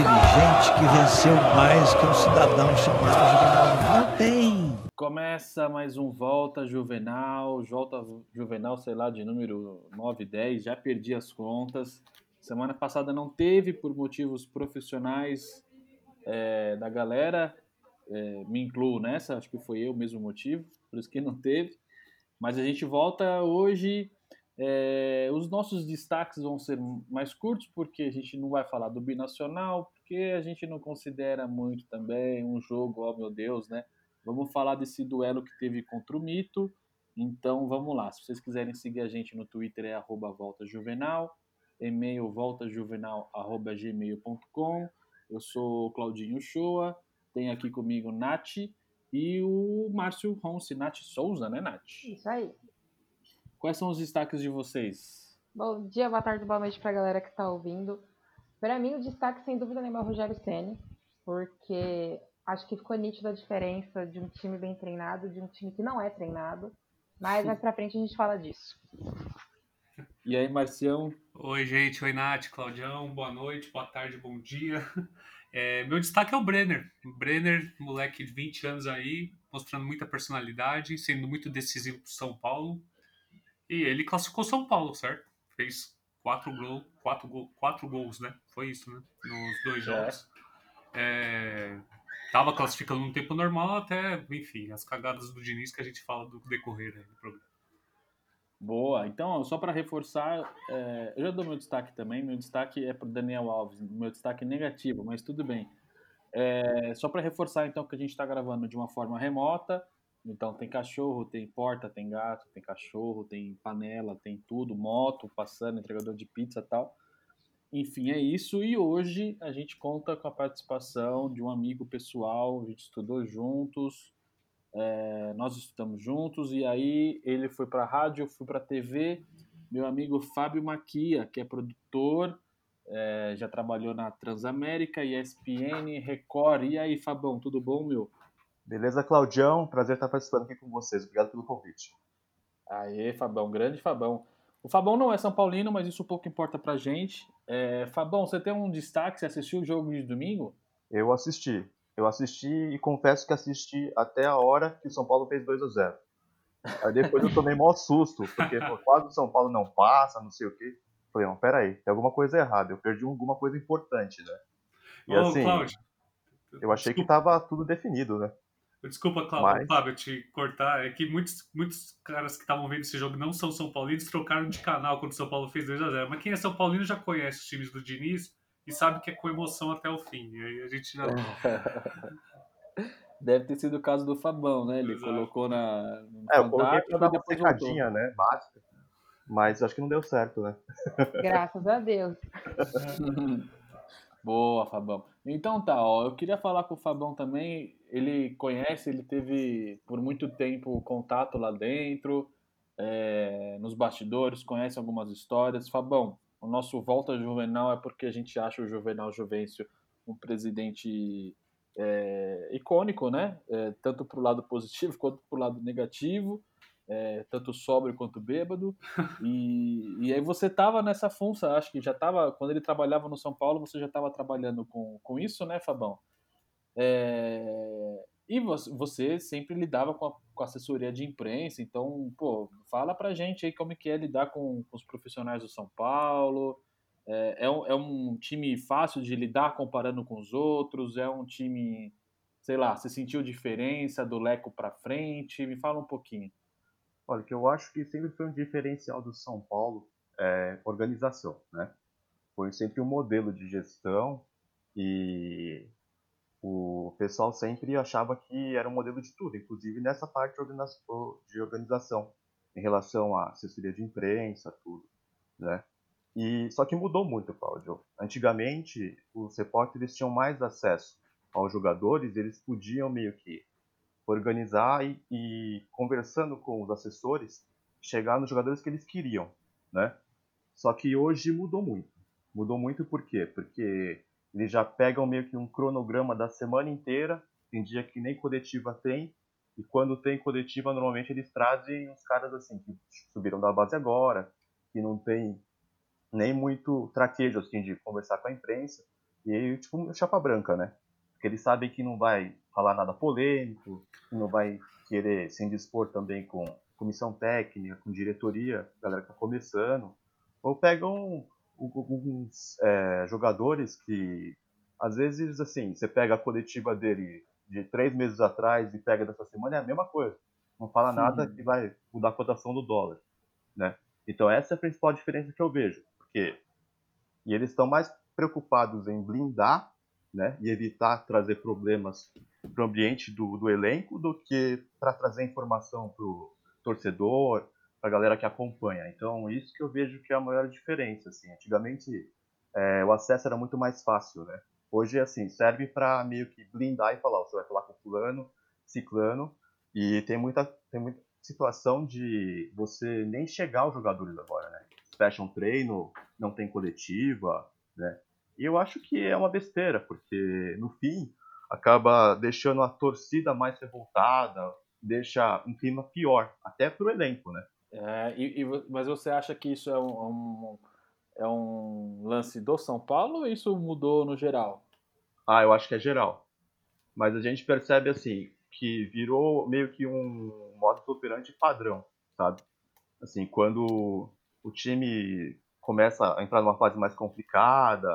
dirigente que venceu mais que um cidadão chamado Juvenal. Não tem. Começa mais um Volta Juvenal, Volta Juvenal, sei lá, de número 9, 10, já perdi as contas. Semana passada não teve por motivos profissionais é, da galera, é, me incluo nessa, acho que foi eu mesmo o motivo, por isso que não teve. Mas a gente volta hoje. É, os nossos destaques vão ser mais curtos, porque a gente não vai falar do binacional, porque a gente não considera muito também um jogo, oh meu Deus, né? Vamos falar desse duelo que teve contra o Mito. Então vamos lá. Se vocês quiserem seguir a gente no Twitter é voltajuvenal, e-mail voltajuvenal.gmail.com. Eu sou Claudinho Shoa, tem aqui comigo Nath e o Márcio Ronce, Nath Souza, né, Nath? Isso aí. Quais são os destaques de vocês? Bom dia, boa tarde, boa noite para a galera que está ouvindo. Para mim, o destaque, sem dúvida nenhuma, é o Rogério Ceni, porque acho que ficou nítida a diferença de um time bem treinado de um time que não é treinado. Mas mais para frente a gente fala disso. E aí, Marcião? Oi, gente. Oi, Nath, Claudião. Boa noite, boa tarde, bom dia. É, meu destaque é o Brenner. Brenner, moleque de 20 anos aí, mostrando muita personalidade, sendo muito decisivo para São Paulo. E ele classificou São Paulo, certo? Fez quatro, gol, quatro, gol, quatro gols, né? Foi isso, né? Nos dois é. jogos. É. É, tava classificando no tempo normal até, enfim, as cagadas do Diniz que a gente fala do decorrer do programa. Boa. Então, só para reforçar, é, eu já dou meu destaque também. Meu destaque é para o Daniel Alves. Meu destaque negativo, mas tudo bem. É, só para reforçar, então, que a gente está gravando de uma forma remota. Então, tem cachorro, tem porta, tem gato, tem cachorro, tem panela, tem tudo, moto passando, entregador de pizza tal. Enfim, é isso. E hoje a gente conta com a participação de um amigo pessoal. A gente estudou juntos, é, nós estudamos juntos e aí ele foi para a rádio, eu fui para a TV. Meu amigo Fábio Maquia, que é produtor, é, já trabalhou na Transamérica, ESPN, Record. E aí, Fabão, tudo bom, meu? Beleza, Claudião? Prazer estar participando aqui com vocês. Obrigado pelo convite. Aê, Fabão, grande Fabão. O Fabão não é São Paulino, mas isso pouco importa pra gente. É, Fabão, você tem um destaque? Você assistiu o jogo de domingo? Eu assisti. Eu assisti e confesso que assisti até a hora que o São Paulo fez 2 a 0 Aí depois eu tomei maior susto, porque pô, quase o São Paulo não passa, não sei o quê. Falei, não, peraí, tem alguma coisa errada, eu perdi alguma coisa importante, né? E Ô, assim, Cláudio, eu achei desculpa. que tava tudo definido, né? Desculpa, Cláudio, Mas... Fábio, te cortar. É que muitos, muitos caras que estavam vendo esse jogo não são São Paulinos, trocaram de canal quando o São Paulo fez 2 a 0 Mas quem é São Paulino já conhece os times do Diniz e sabe que é com emoção até o fim. E aí a gente já. Deve ter sido o caso do Fabão, né? Ele Exato. colocou na. é, eu coloquei pra dar uma secadinha, né? Básica. Mas acho que não deu certo, né? Graças a Deus. Boa, Fabão. Então tá, ó, eu queria falar com o Fabão também. Ele conhece, ele teve por muito tempo contato lá dentro, é, nos bastidores, conhece algumas histórias. Fabão, o nosso volta juvenal é porque a gente acha o Juvenal Juvencio um presidente é, icônico, né? É, tanto para o lado positivo quanto para o lado negativo, é, tanto sóbrio quanto bêbado. E, e aí você estava nessa função, acho que já estava, quando ele trabalhava no São Paulo, você já estava trabalhando com, com isso, né, Fabão? É, e você sempre lidava com a, com a, assessoria de imprensa, então, pô, fala pra gente aí como é que é lidar com, com os profissionais do São Paulo. É, é, um, é um time fácil de lidar comparando com os outros? É um time, sei lá, você sentiu diferença do Leco para frente? Me fala um pouquinho. Olha, que eu acho que sempre foi um diferencial do São Paulo é organização, né? Foi sempre um modelo de gestão e o pessoal sempre achava que era um modelo de tudo, inclusive nessa parte de organização, em relação à assessoria de imprensa, tudo, né? E só que mudou muito, Cláudio. Antigamente, os repórteres tinham mais acesso aos jogadores, eles podiam meio que organizar e, e conversando com os assessores, chegar nos jogadores que eles queriam, né? Só que hoje mudou muito. Mudou muito por quê? Porque eles já pegam meio que um cronograma da semana inteira, tem dia que nem coletiva tem, e quando tem coletiva, normalmente eles trazem os caras assim, que subiram da base agora, que não tem nem muito traquejo assim, de conversar com a imprensa. E tipo, chapa branca, né? Porque eles sabem que não vai falar nada polêmico, que não vai querer se indispor também com comissão técnica, com diretoria, galera que tá começando. Ou pegam alguns é, jogadores que, às vezes, assim, você pega a coletiva dele de três meses atrás e pega dessa semana, é a mesma coisa. Não fala Sim. nada que vai mudar a cotação do dólar, né? Então essa é a principal diferença que eu vejo, porque e eles estão mais preocupados em blindar, né, e evitar trazer problemas para o ambiente do, do elenco do que para trazer informação para o torcedor, para a galera que acompanha. Então, isso que eu vejo que é a maior diferença. Assim. Antigamente, é, o acesso era muito mais fácil, né? Hoje, assim, serve para meio que blindar e falar, você vai falar com fulano, ciclano, e tem muita, tem muita situação de você nem chegar aos jogadores agora, né? Fecha um treino, não tem coletiva, né? E eu acho que é uma besteira, porque no fim acaba deixando a torcida mais revoltada, deixa um clima pior, até pro elenco, né? É, e, e, mas você acha que isso é um, um, é um lance do São Paulo ou isso mudou no geral? Ah, eu acho que é geral. Mas a gente percebe assim que virou meio que um modo operante padrão, sabe? Assim, quando o time começa a entrar numa fase mais complicada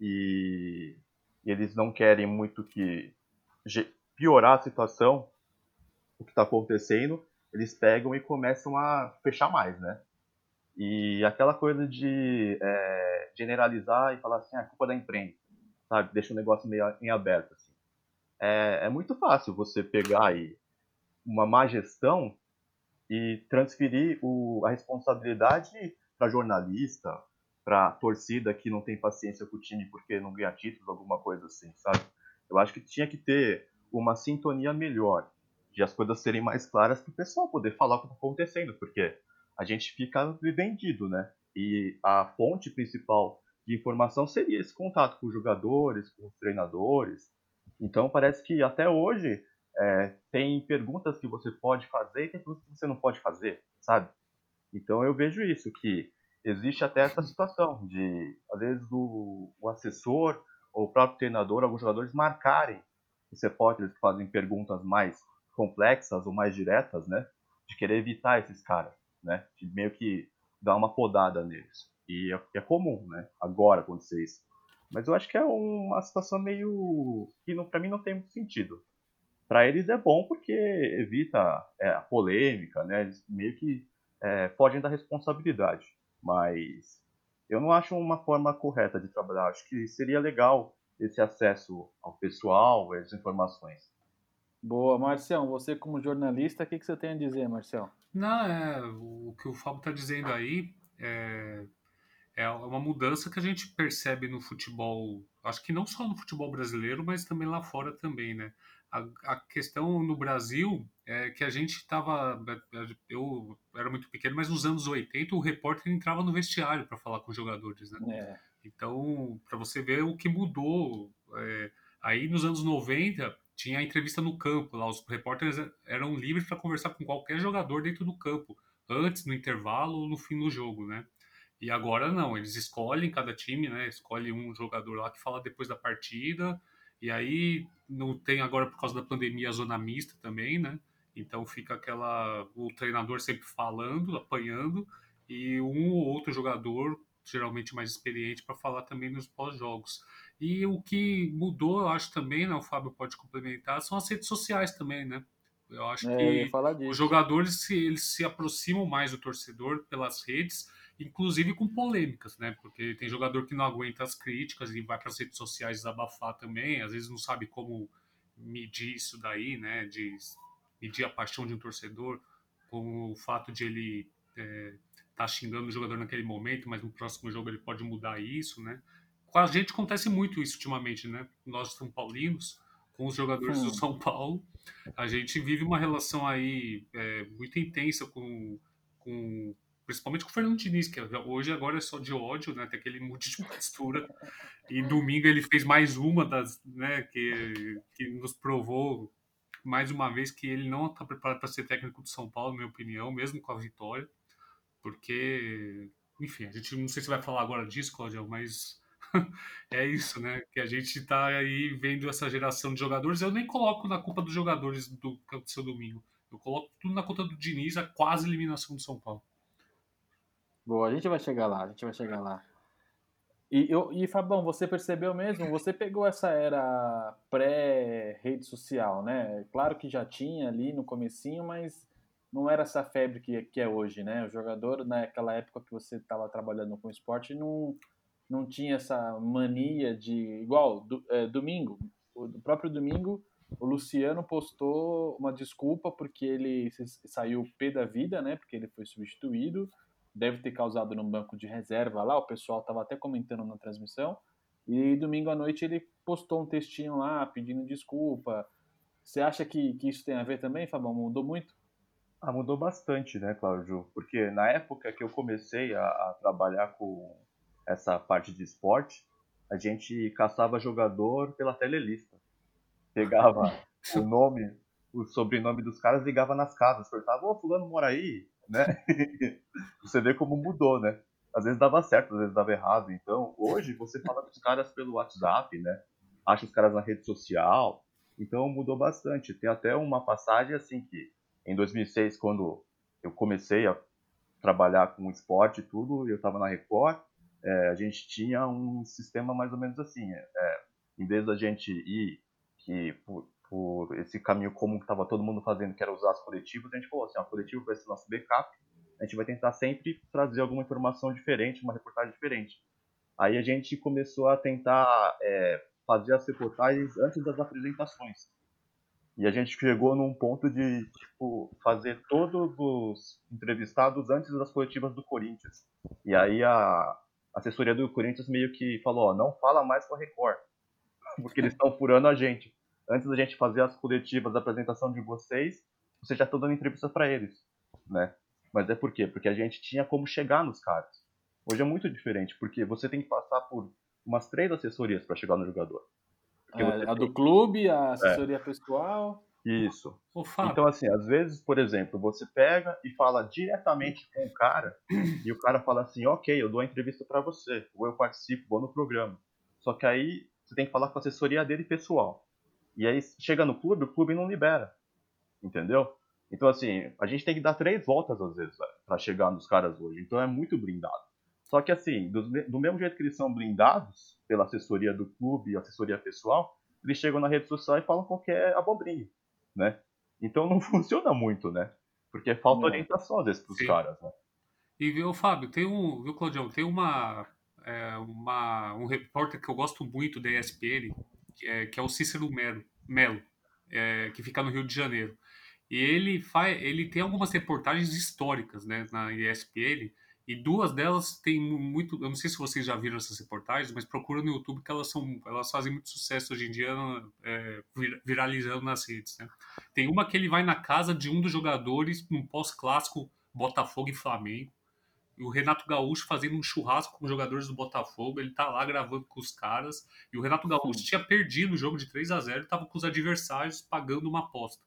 e, eles não querem muito que piorar a situação, o que está acontecendo, eles pegam e começam a fechar mais, né? E aquela coisa de é, generalizar e falar assim, ah, é culpa da imprensa, sabe? Deixa o negócio meio em aberto, assim. É, é muito fácil você pegar aí uma má gestão e transferir o, a responsabilidade para jornalista, para torcida que não tem paciência com o time porque não ganha títulos, alguma coisa assim, sabe? Eu acho que tinha que ter uma sintonia melhor de as coisas serem mais claras para o pessoal poder falar o que está acontecendo, porque a gente fica vendido, né? E a fonte principal de informação seria esse contato com os jogadores, com os treinadores. Então parece que até hoje é, tem perguntas que você pode fazer e tem perguntas que você não pode fazer, sabe? Então eu vejo isso, que existe até essa situação de, às vezes, o, o assessor ou o próprio treinador, alguns jogadores marcarem os repórteres que fazem perguntas mais complexas ou mais diretas, né? De querer evitar esses caras, né? De meio que dar uma podada neles. E é, é comum, né? Agora acontecer isso. Mas eu acho que é uma situação meio que para mim não tem muito sentido. Para eles é bom porque evita é, a polêmica, né? Eles meio que é, fogem da responsabilidade. Mas eu não acho uma forma correta de trabalhar. Acho que seria legal esse acesso ao pessoal, às informações. Boa, Marcião, você como jornalista, o que, que você tem a dizer, Marcião? Não, é, o que o Fábio está dizendo aí é, é uma mudança que a gente percebe no futebol, acho que não só no futebol brasileiro, mas também lá fora também, né? A, a questão no Brasil é que a gente estava, eu era muito pequeno, mas nos anos 80 o repórter entrava no vestiário para falar com os jogadores, né? É. Então, para você ver o que mudou, é, aí nos anos 90 tinha a entrevista no campo, lá os repórteres eram livres para conversar com qualquer jogador dentro do campo, antes, no intervalo ou no fim do jogo, né? E agora não, eles escolhem cada time, né? Escolhe um jogador lá que fala depois da partida, e aí não tem agora por causa da pandemia a zona mista também, né? Então fica aquela o treinador sempre falando, apanhando e um ou outro jogador geralmente mais experiente para falar também nos pós-jogos. E o que mudou, eu acho também, né, o Fábio pode complementar, são as redes sociais também, né? Eu acho é, que eu os jogadores se, eles se aproximam mais do torcedor pelas redes, inclusive com polêmicas, né? Porque tem jogador que não aguenta as críticas e vai para as redes sociais desabafar também, às vezes não sabe como medir isso daí, né? De medir a paixão de um torcedor com o fato de ele é, tá xingando o jogador naquele momento, mas no próximo jogo ele pode mudar isso, né? Com a gente acontece muito isso ultimamente, né? Nós São Paulinos, com os jogadores do São Paulo, a gente vive uma relação aí é, muito intensa com, com principalmente com o Fernando Diniz, que hoje agora é só de ódio, né? Tem aquele mude de postura. E domingo ele fez mais uma das, né? Que, que nos provou mais uma vez que ele não está preparado para ser técnico do São Paulo, na minha opinião, mesmo com a vitória, porque, enfim, a gente não sei se vai falar agora disso, Claudio, mas é isso, né? Que a gente tá aí vendo essa geração de jogadores. Eu nem coloco na culpa dos jogadores do aconteceu domingo. Eu coloco tudo na conta do Diniz, a quase eliminação do São Paulo. Boa, a gente vai chegar lá, a gente vai chegar lá. E, eu, e Fabão, você percebeu mesmo? Você pegou essa era pré-rede social, né? Claro que já tinha ali no comecinho, mas não era essa febre que, que é hoje, né? O jogador, naquela época que você estava trabalhando com esporte, não, não tinha essa mania de. Igual, do, é, domingo, o próprio domingo, o Luciano postou uma desculpa porque ele saiu pé da vida, né? Porque ele foi substituído deve ter causado no banco de reserva lá, o pessoal estava até comentando na transmissão. E domingo à noite ele postou um textinho lá pedindo desculpa. Você acha que, que isso tem a ver também, Fabão? Mudou muito? Ah, mudou bastante, né, Cláudio? Porque na época que eu comecei a, a trabalhar com essa parte de esporte, a gente caçava jogador pela telelista. Pegava o nome, o sobrenome dos caras, ligava nas casas, perguntava, ô, fulano mora aí? Né? você vê como mudou, né? Às vezes dava certo, às vezes dava errado. Então, hoje você fala com os caras pelo WhatsApp, né? Acha os caras na rede social. Então, mudou bastante. Tem até uma passagem assim que, em 2006, quando eu comecei a trabalhar com esporte e tudo, eu estava na Record, é, a gente tinha um sistema mais ou menos assim. É, em vez da gente ir que por, por esse caminho comum que estava todo mundo fazendo, que era usar as coletivas, a gente falou assim, a coletiva vai ser nosso backup, a gente vai tentar sempre trazer alguma informação diferente, uma reportagem diferente. Aí a gente começou a tentar é, fazer as reportagens antes das apresentações. E a gente chegou num ponto de tipo, fazer todos os entrevistados antes das coletivas do Corinthians. E aí a assessoria do Corinthians meio que falou, ó, não fala mais com a Record, porque eles estão furando a gente antes da gente fazer as coletivas da apresentação de vocês, você já está dando entrevistas para eles, né? Mas é por quê? Porque a gente tinha como chegar nos caras. Hoje é muito diferente, porque você tem que passar por umas três assessorias para chegar no jogador. É, a tem... do clube, a assessoria é. pessoal. Isso. Então, assim, às vezes, por exemplo, você pega e fala diretamente com o cara, e o cara fala assim: ok, eu dou a entrevista para você, ou eu participo, vou no programa. Só que aí você tem que falar com a assessoria dele pessoal. E aí chega no clube, o clube não libera. Entendeu? Então, assim, a gente tem que dar três voltas às vezes para chegar nos caras hoje. Então é muito blindado. Só que, assim, do, do, mesmo jeito que eles são blindados pela assessoria do clube assessoria pessoal, eles chegam na rede social e falam qualquer abobrinho, né? Então não funciona muito, né? Porque falta não. orientação às vezes pros Sim. caras, né? E viu, Fábio, tem um, viu, Claudião, tem uma, é, uma, um repórter que eu gosto muito da ESPN, é, que é o Cícero Melo, Melo é, que fica no Rio de Janeiro. E ele, faz, ele tem algumas reportagens históricas né, na ESPN, e duas delas têm muito. Eu não sei se vocês já viram essas reportagens, mas procura no YouTube que elas, são, elas fazem muito sucesso hoje em dia, é, viralizando nas redes. Né? Tem uma que ele vai na casa de um dos jogadores, num pós-clássico Botafogo e Flamengo e o Renato Gaúcho fazendo um churrasco com os jogadores do Botafogo, ele tá lá gravando com os caras, e o Renato Gaúcho tinha perdido o jogo de 3 a 0 e tava com os adversários pagando uma aposta.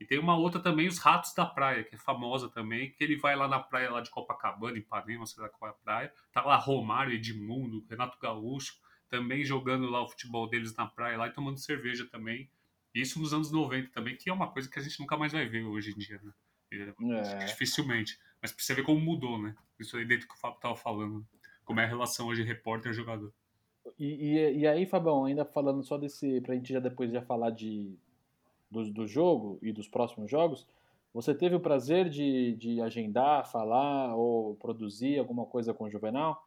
E tem uma outra também, os Ratos da Praia, que é famosa também, que ele vai lá na praia lá de Copacabana, Ipanema, sei lá qual é a praia, tá lá Romário, Edmundo, Renato Gaúcho, também jogando lá o futebol deles na praia lá e tomando cerveja também. Isso nos anos 90 também, que é uma coisa que a gente nunca mais vai ver hoje em dia, né? É. Dificilmente. Mas pra você ver como mudou, né? Isso aí dentro que o Fábio tava falando. Como é a relação hoje repórter-jogador. E, e, e, aí, Fabão, ainda falando só desse. Pra gente já depois já falar de, do, do jogo e dos próximos jogos. Você teve o prazer de, de agendar, falar ou produzir alguma coisa com o Juvenal?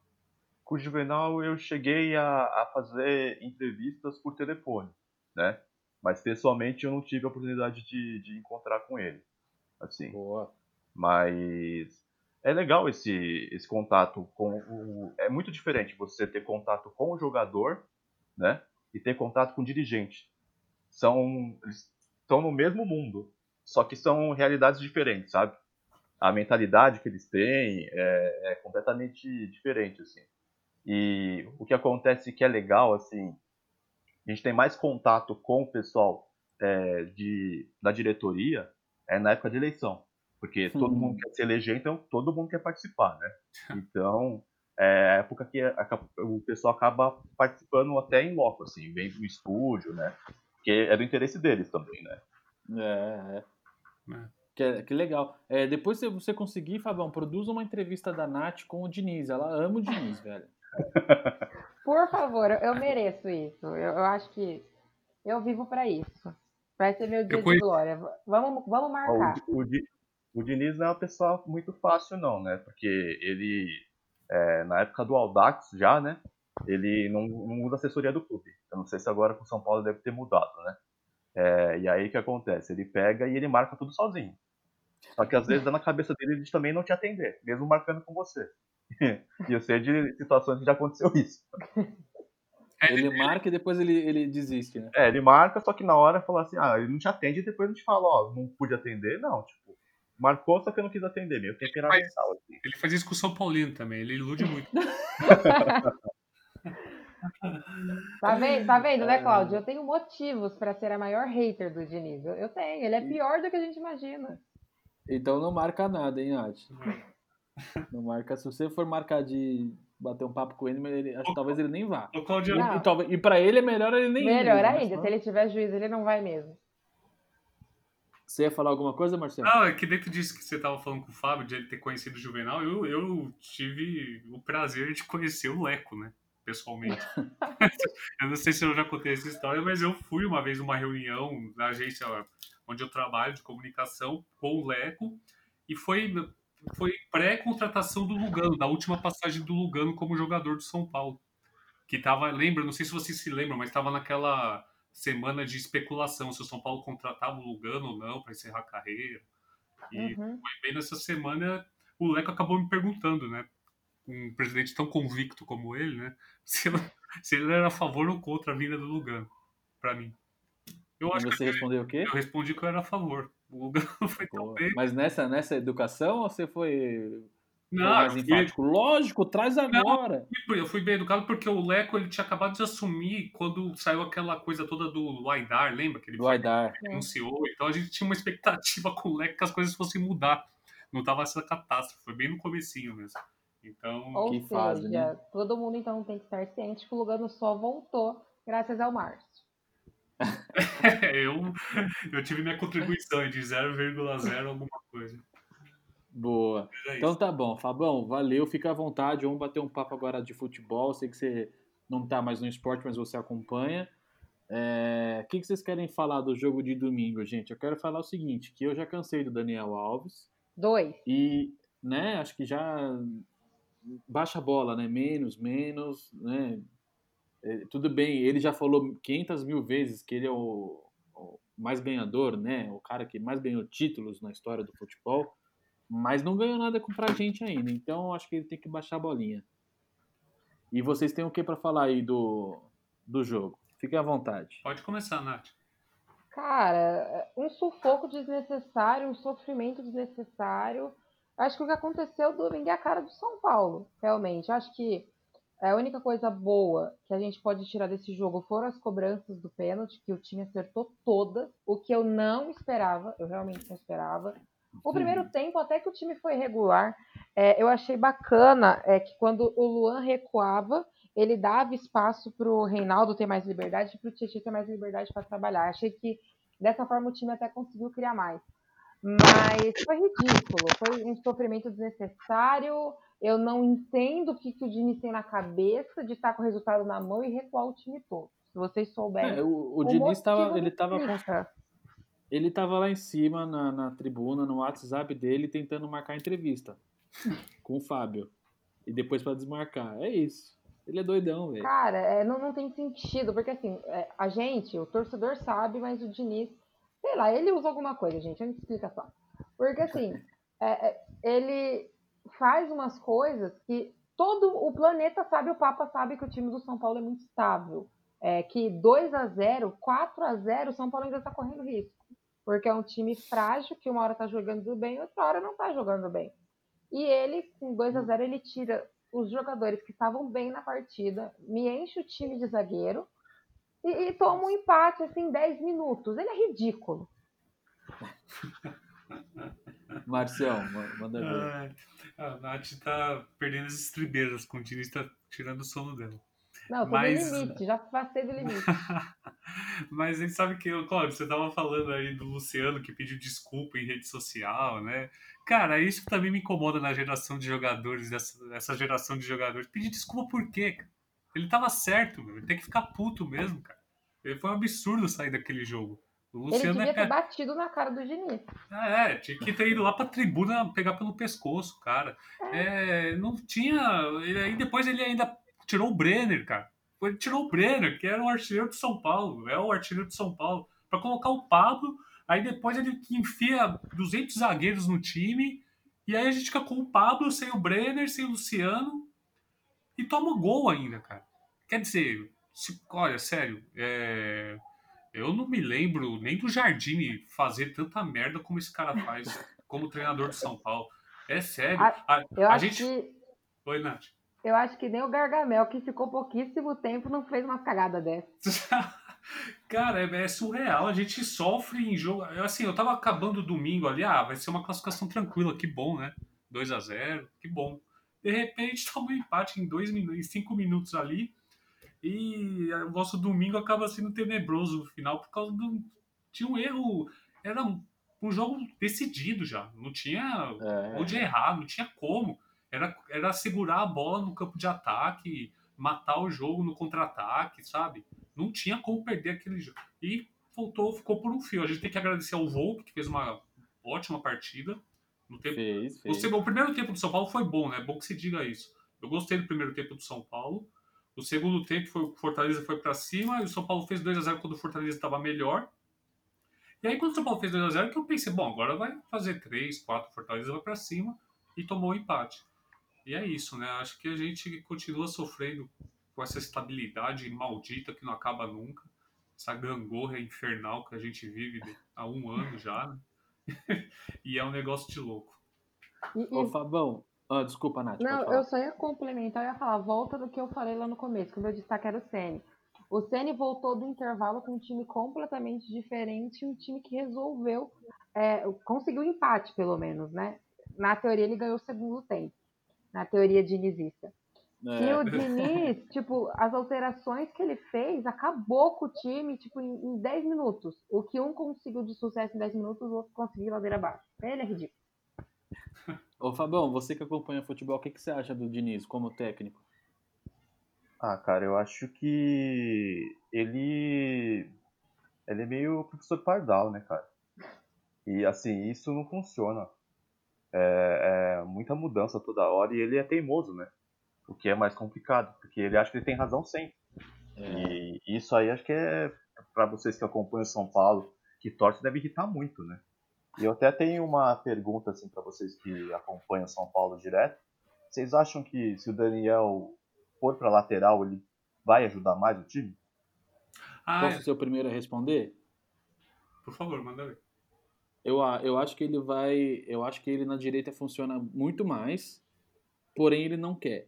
Com o Juvenal eu cheguei a, a fazer entrevistas por telefone, né? Mas pessoalmente eu não tive a oportunidade de, de encontrar com ele. Assim. Boa. Mas é legal esse, esse contato com o. É muito diferente você ter contato com o jogador, né? E ter contato com o dirigente. São. Eles estão no mesmo mundo, só que são realidades diferentes, sabe? A mentalidade que eles têm é, é completamente diferente, assim. E o que acontece que é legal, assim, a gente tem mais contato com o pessoal é, de, da diretoria é na época de eleição porque todo mundo quer se eleger, então todo mundo quer participar, né? Então, é a época que a, o pessoal acaba participando até em loco, assim, vem do estúdio, né? Porque é do interesse deles também, né? É, é. é. Que, que legal. É, depois, se você conseguir, Fabão, produza uma entrevista da Nath com o Diniz. Ela ama o Diniz, velho. Por favor, eu mereço isso. Eu, eu acho que eu vivo para isso. Vai ser meu dia de glória. Vamos, vamos marcar. O, o, o, Diniz não é uma pessoa muito fácil, não, né? Porque ele, é, na época do Aldax já, né? Ele não, não usa assessoria do clube. Eu não sei se agora com o São Paulo deve ter mudado, né? É, e aí o que acontece? Ele pega e ele marca tudo sozinho. Só que às vezes dá na cabeça dele de também não te atender, mesmo marcando com você. e eu sei de situações que já aconteceu isso. Ele marca e depois ele, ele desiste, né? É, ele marca, só que na hora fala assim, ah, ele não te atende e depois a gente fala, ó, não pude atender, não, tipo, marcou, só que eu não quis atender, meio temperamental. Assim. Ele faz isso com o São Paulino também, ele ilude muito. Tá vendo, tá vendo, né, Cláudio? Eu tenho motivos para ser a maior hater do Diniz. Eu, eu tenho, ele é pior do que a gente imagina. Então não marca nada, hein, Nath? Não marca. Se você for marcar de bater um papo com ele, ele acho, talvez ele nem vá. O Claudio... E, talvez, e pra ele é melhor ele nem Melhor ir, ainda, se ele tiver juízo, ele não vai mesmo. Você ia falar alguma coisa, Marcelo? Não, é que dentro disso que você estava falando com o Fábio, de ele ter conhecido o Juvenal, eu, eu tive o prazer de conhecer o Leco, né? Pessoalmente. eu não sei se eu já contei essa história, mas eu fui uma vez numa reunião na agência onde eu trabalho de comunicação com o Leco, e foi, foi pré-contratação do Lugano, da última passagem do Lugano como jogador do São Paulo. Que tava, lembra, não sei se vocês se lembram, mas estava naquela semana de especulação se o São Paulo contratava o Lugano ou não para encerrar a carreira. E uhum. foi bem nessa semana o Leco acabou me perguntando, né? Um presidente tão convicto como ele, né? Se, se ele era a favor ou contra a vinda do Lugano, para mim. Eu acho você que respondeu o quê? Eu respondi que eu era a favor. O Lugano foi tão bem. Mas nessa, nessa educação ou você foi não, mais enfático? Fui... Lógico, traz agora. Não, eu fui bem educado porque o Leco ele tinha acabado de assumir quando saiu aquela coisa toda do Aidar, lembra? Que ele do Aidar. anunciou. Então a gente tinha uma expectativa com o Leco que as coisas fossem mudar. Não tava essa catástrofe, foi bem no comecinho mesmo. Então, Ou que seja, fase, né? todo mundo então tem que estar ciente que o Lugano só voltou graças ao Márcio. eu, eu tive minha contribuição de 0,0 alguma coisa. Boa. É então tá bom, Fabão, valeu, fica à vontade. Vamos bater um papo agora de futebol. Sei que você não tá mais no esporte, mas você acompanha. É... O que, que vocês querem falar do jogo de domingo, gente? Eu quero falar o seguinte, que eu já cansei do Daniel Alves. Dois. E, né, acho que já baixa a bola, né? Menos, menos, né? É, tudo bem, ele já falou 500 mil vezes que ele é o, o, mais ganhador, né? O cara que mais ganhou títulos na história do futebol, mas não ganhou nada com pra gente ainda. Então acho que ele tem que baixar a bolinha. E vocês têm o que para falar aí do, do jogo? Fiquem à vontade. Pode começar, Nath. Cara, um sufoco desnecessário, um sofrimento desnecessário. Acho que o que aconteceu domingo é a cara do São Paulo, realmente. Acho que é, a única coisa boa que a gente pode tirar desse jogo foram as cobranças do pênalti, que o time acertou todas, o que eu não esperava, eu realmente não esperava. O primeiro tempo, até que o time foi regular, é, eu achei bacana é, que quando o Luan recuava, ele dava espaço para o Reinaldo ter mais liberdade e para o Tietchan ter mais liberdade para trabalhar. Achei que dessa forma o time até conseguiu criar mais. Mas foi ridículo, foi um sofrimento desnecessário. Eu não entendo o que, que o Diniz tem na cabeça de estar com o resultado na mão e recuar o time todo. Se vocês souberem. É, o, o Diniz estava. Ele estava ele estava lá em cima na, na, tribuna, no WhatsApp dele, tentando marcar entrevista com o Fábio. E depois para desmarcar. É isso. Ele é doidão, velho. Cara, é, não, não tem sentido, porque assim, é, a gente, o torcedor sabe, mas o Diniz, sei lá, ele usa alguma coisa, gente, a gente explica só. Porque assim, é, é ele faz umas coisas que todo o planeta sabe, o Papa sabe que o time do São Paulo é muito estável. É, que 2 a 0 4 a 0 o São Paulo ainda está correndo risco. Porque é um time frágil, que uma hora está jogando bem, outra hora não está jogando bem. E ele, com 2 a 0 ele tira os jogadores que estavam bem na partida, me enche o time de zagueiro e, e toma um empate assim, em 10 minutos. Ele é ridículo. Marcião, manda ver. A Nath tá perdendo as estribeiras com o Diniz, tá tirando o sono dela. Não, tô Mas- no limite, já passei do limite. Mas a gente sabe que, Cláudio, você tava falando aí do Luciano que pediu desculpa em rede social, né? Cara, isso também me incomoda na geração de jogadores, dessa, essa geração de jogadores. Pedir desculpa por quê, cara? Ele tava certo, meu. Ele tem que ficar puto mesmo, cara. Ele foi um absurdo sair daquele jogo. O Ele Luciano devia é. ter batido na cara do Diniz. Ah, É, tinha que ter ido lá pra tribuna pegar pelo pescoço, cara. É, não tinha. ele- Aí depois ele ainda tirou o Brenner, cara. Ele tirou o Brenner, que era o artilheiro de São Paulo. É o artilheiro de São Paulo. Pra colocar o Pablo. Aí depois ele enfia 200 zagueiros no time. E aí a gente fica com o Pablo, sem o Brenner, sem o Luciano. E toma gol ainda, cara. Quer dizer, se- olha, sério. é, eu não me lembro nem do Jardine fazer tanta merda como esse cara faz como treinador do São Paulo. É sério. A, Eu a acho gente. que. Oi, Nath. Eu acho que nem o Gargamel, que ficou pouquíssimo tempo, não fez uma cagada dessa. Cara, é, é surreal. A gente sofre em jogo. eu, Assim, eu tava acabando o domingo ali. Ah, vai ser uma classificação tranquila. Que bom, né? 2 a 0 Que bom. De repente, toma um empate em 2 minutos, 5 minutos ali. E o nosso domingo acaba sendo tenebroso no final por causa do. Tinha um erro. Era um, um jogo decidido já. Não tinha É, onde errar, não tinha como. Era, era segurar a bola no campo de ataque, matar o jogo no contra-ataque, sabe? Não tinha como perder aquele jogo. E voltou, ficou por um fio. A gente tem que agradecer ao Volk, que fez uma ótima partida. No tempo, fez, o, fez. seg- o primeiro tempo do São Paulo foi bom, né? É bom que se diga isso. Eu gostei do primeiro tempo do São Paulo. O segundo tempo foi o Fortaleza foi pra cima e o São Paulo fez 2 a 0 quando o Fortaleza estava melhor. E aí quando o São Paulo fez 2 a 0 que eu pensei, bom, agora vai fazer 3, 4, o Fortaleza vai pra cima e tomou o empate. E é isso, né? Acho que a gente continua sofrendo com essa estabilidade maldita que não acaba nunca. Essa gangorra infernal que a gente vive há um ano já, né? e é um negócio de louco. E, e- Ô, Fabão. Ah, desculpa, Nath. Não, eu só ia complementar, eu ia falar, volta do que eu falei lá no começo, que o meu destaque era o Ceni. O Ceni voltou do intervalo com um time completamente diferente, um time que resolveu, é, conseguiu empate, pelo menos, né? Na teoria, ele ganhou o segundo tempo, na teoria dinizista. E É, o Diniz, tipo, as alterações que ele fez acabou com o time, tipo, em, em 10 minutos. O que um conseguiu de sucesso em 10 minutos, o outro conseguiu ladeira abaixo. Ele é ridículo. Ô, Fabão, você que acompanha futebol, o que, que você acha do Diniz como técnico? Ah, cara, eu acho que ele ele é meio professor Pardal, né, cara? E assim, isso não funciona. É, é muita mudança toda hora e ele é teimoso, né? O que é mais complicado, porque ele acha que ele tem razão sempre. E isso aí acho que é para vocês que acompanham São Paulo, que torce, deve irritar muito, né? E eu até tenho uma pergunta assim para vocês que acompanham São Paulo direto. Vocês acham que se o Daniel for para lateral, ele vai ajudar mais o time? Ah, Posso ser o primeiro a responder? por favor, manda ver. Eu, eu acho que ele vai. Eu acho que ele na direita funciona muito mais, porém ele não quer.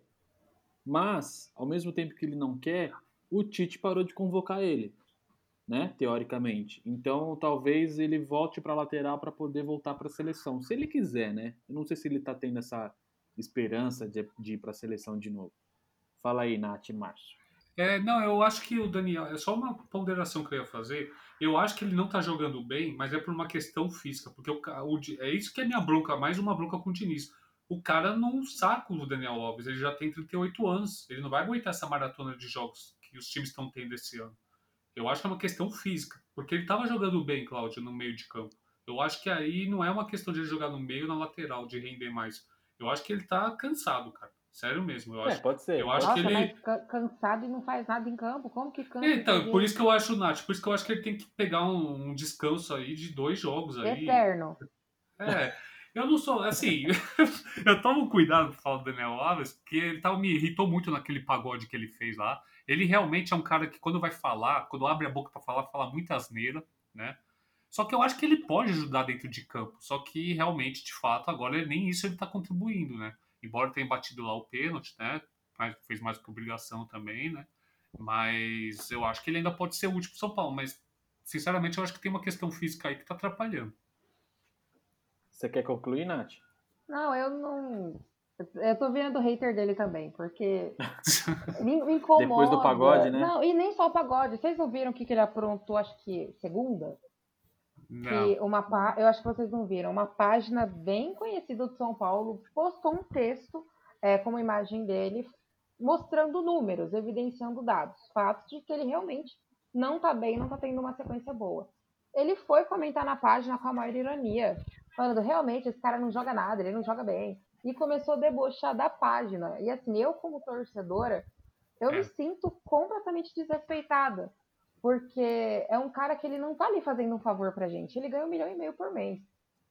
Mas, ao mesmo tempo que ele não quer, o Tite parou de convocar ele, né? Teoricamente. Então, talvez ele volte para lateral para poder voltar para a seleção, se ele quiser, né? Eu não sei se ele tá tendo essa esperança de, de ir para a seleção de novo. Fala aí, Nath Márcio. É, não, eu acho que o Daniel, é só uma ponderação que eu ia fazer. Eu acho que ele não tá jogando bem, mas é por uma questão física, porque o, o é isso que é minha bronca, mais uma bronca com o Diniz. O cara não saca o Daniel Alves, ele já tem 38 anos, ele não vai aguentar essa maratona de jogos que os times estão tendo esse ano. Eu acho que é uma questão física, porque ele tava jogando bem, Cláudio, no meio de campo. Eu acho que aí não é uma questão de ele jogar no meio na lateral, de render mais. Eu acho que ele tá cansado, cara. Sério mesmo. Eu acho, pode ser. eu acho Nossa, que ele. cansado e não faz nada em campo. Como que cansa? Então, por isso que eu acho, Nath, por isso que eu acho que ele tem que pegar um, um descanso aí de dois jogos aí. Eterno. É, eu não sou, assim, eu tomo cuidado pra falar do Daniel Alves, porque ele tá, me irritou muito naquele pagode que ele fez lá. Ele realmente é um cara que quando vai falar, quando abre a boca pra falar, fala muita asneira, né? Só que eu acho que ele pode ajudar dentro de campo, só que realmente, de fato, agora nem isso ele tá contribuindo, né? Embora tenha batido lá o pênalti, né? Mas fez mais que obrigação também, né? Mas eu acho que ele ainda pode ser útil pro São Paulo, mas sinceramente eu acho que tem uma questão física aí que tá atrapalhando. Você quer concluir, Nath? Não, eu não. Eu tô vendo o hater dele também, porque me, me incomoda. Depois do pagode, né? Não, e nem só o pagode. Vocês não viram o que, que ele aprontou, acho que segunda? Não. Que uma pá- eu acho que vocês não viram. Uma página bem conhecida de São Paulo postou um texto é, com uma imagem dele mostrando números, evidenciando dados, fatos de que ele realmente não tá bem, não tá tendo uma sequência boa. Ele foi comentar na página com a maior ironia, falando realmente esse cara não joga nada, ele não joga bem. E começou a debochar da página. E assim, eu como torcedora, eu É. me sinto completamente desrespeitada. Porque é um cara que ele não tá ali fazendo um favor pra gente. Ele ganha um milhão e meio por mês.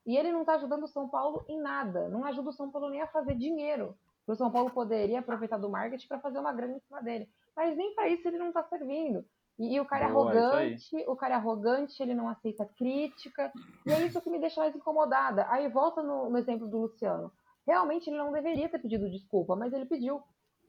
E ele não tá ajudando o São Paulo em nada. Não ajuda o São Paulo nem a fazer dinheiro. O São Paulo poderia aproveitar do marketing para fazer uma grana em cima dele. Mas nem para isso ele não tá servindo. E, e o cara Boa, é arrogante, o cara é arrogante, ele não aceita crítica. E é isso que me deixa mais incomodada. Aí volta no, no exemplo do Luciano. Realmente ele não deveria ter pedido desculpa, mas ele pediu.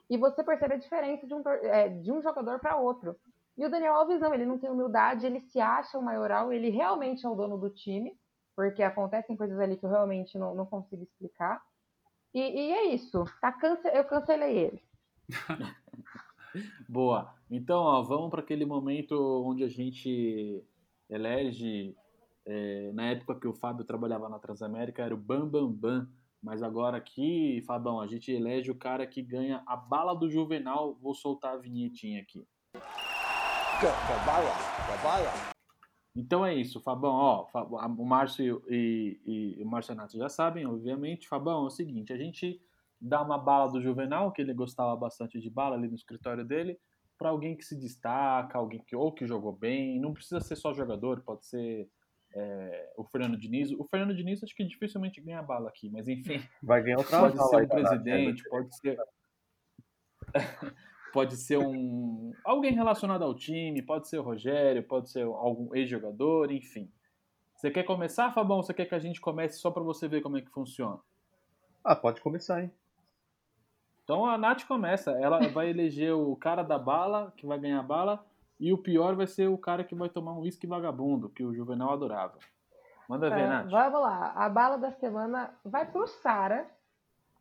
E você percebe a diferença de um, é, de um jogador para outro. E o Daniel Alves não, ele não tem humildade, ele se acha o maioral, ele realmente é o dono do time, porque acontecem coisas ali que eu realmente não, não consigo explicar. E, e é isso, tá cance... eu cancelei ele. Boa. Então, ó, vamos para aquele momento onde a gente elege. é, na época que o Fábio trabalhava na Transamérica, era o Bam Bam Bam. Mas agora aqui, Fabão, a gente elege o cara que ganha a bala do Juvenal. Vou soltar a vinhetinha aqui. Então é isso, Fabão. Ó, o Márcio e, e- e o Márcio Renato já sabem, obviamente. Fabão, é o seguinte: a gente dá uma bala do Juvenal, que ele gostava bastante de bala ali no escritório dele, para alguém que se destaca, alguém que ou que jogou bem. Não precisa ser só jogador, pode ser é, o Fernando Diniz. O Fernando Diniz acho que dificilmente ganha bala aqui, mas enfim. Vai ganhar outra Pode ser um Nath, presidente, pode ser. pode ser um. alguém relacionado ao time, pode ser o Rogério, pode ser algum ex-jogador, enfim. Você quer começar, Fabão? ou Você quer que a gente comece só para você ver como é que funciona? Ah, pode começar, hein? Então a Nath começa. Ela vai eleger o cara da bala, que vai ganhar a bala, e o pior vai ser o cara que vai tomar um uísque vagabundo, que o Juvenal adorava. Manda ver, É, Nath. vamos lá, a bala da semana vai pro Sara,